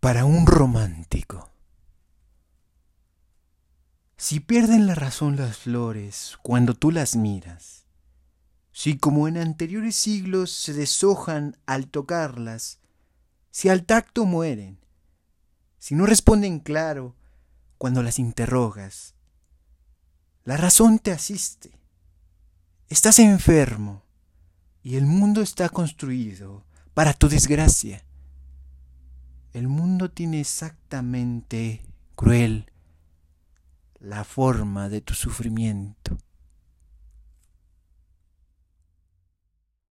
Para un romántico. Si pierden la razón las flores cuando tú las miras, si como en anteriores siglos se deshojan al tocarlas, si al tacto mueren, si no responden claro cuando las interrogas, la razón te asiste, Estás enfermo y el mundo está construido para tu desgracia. El mundo tiene exactamente, cruel, la forma de tu sufrimiento.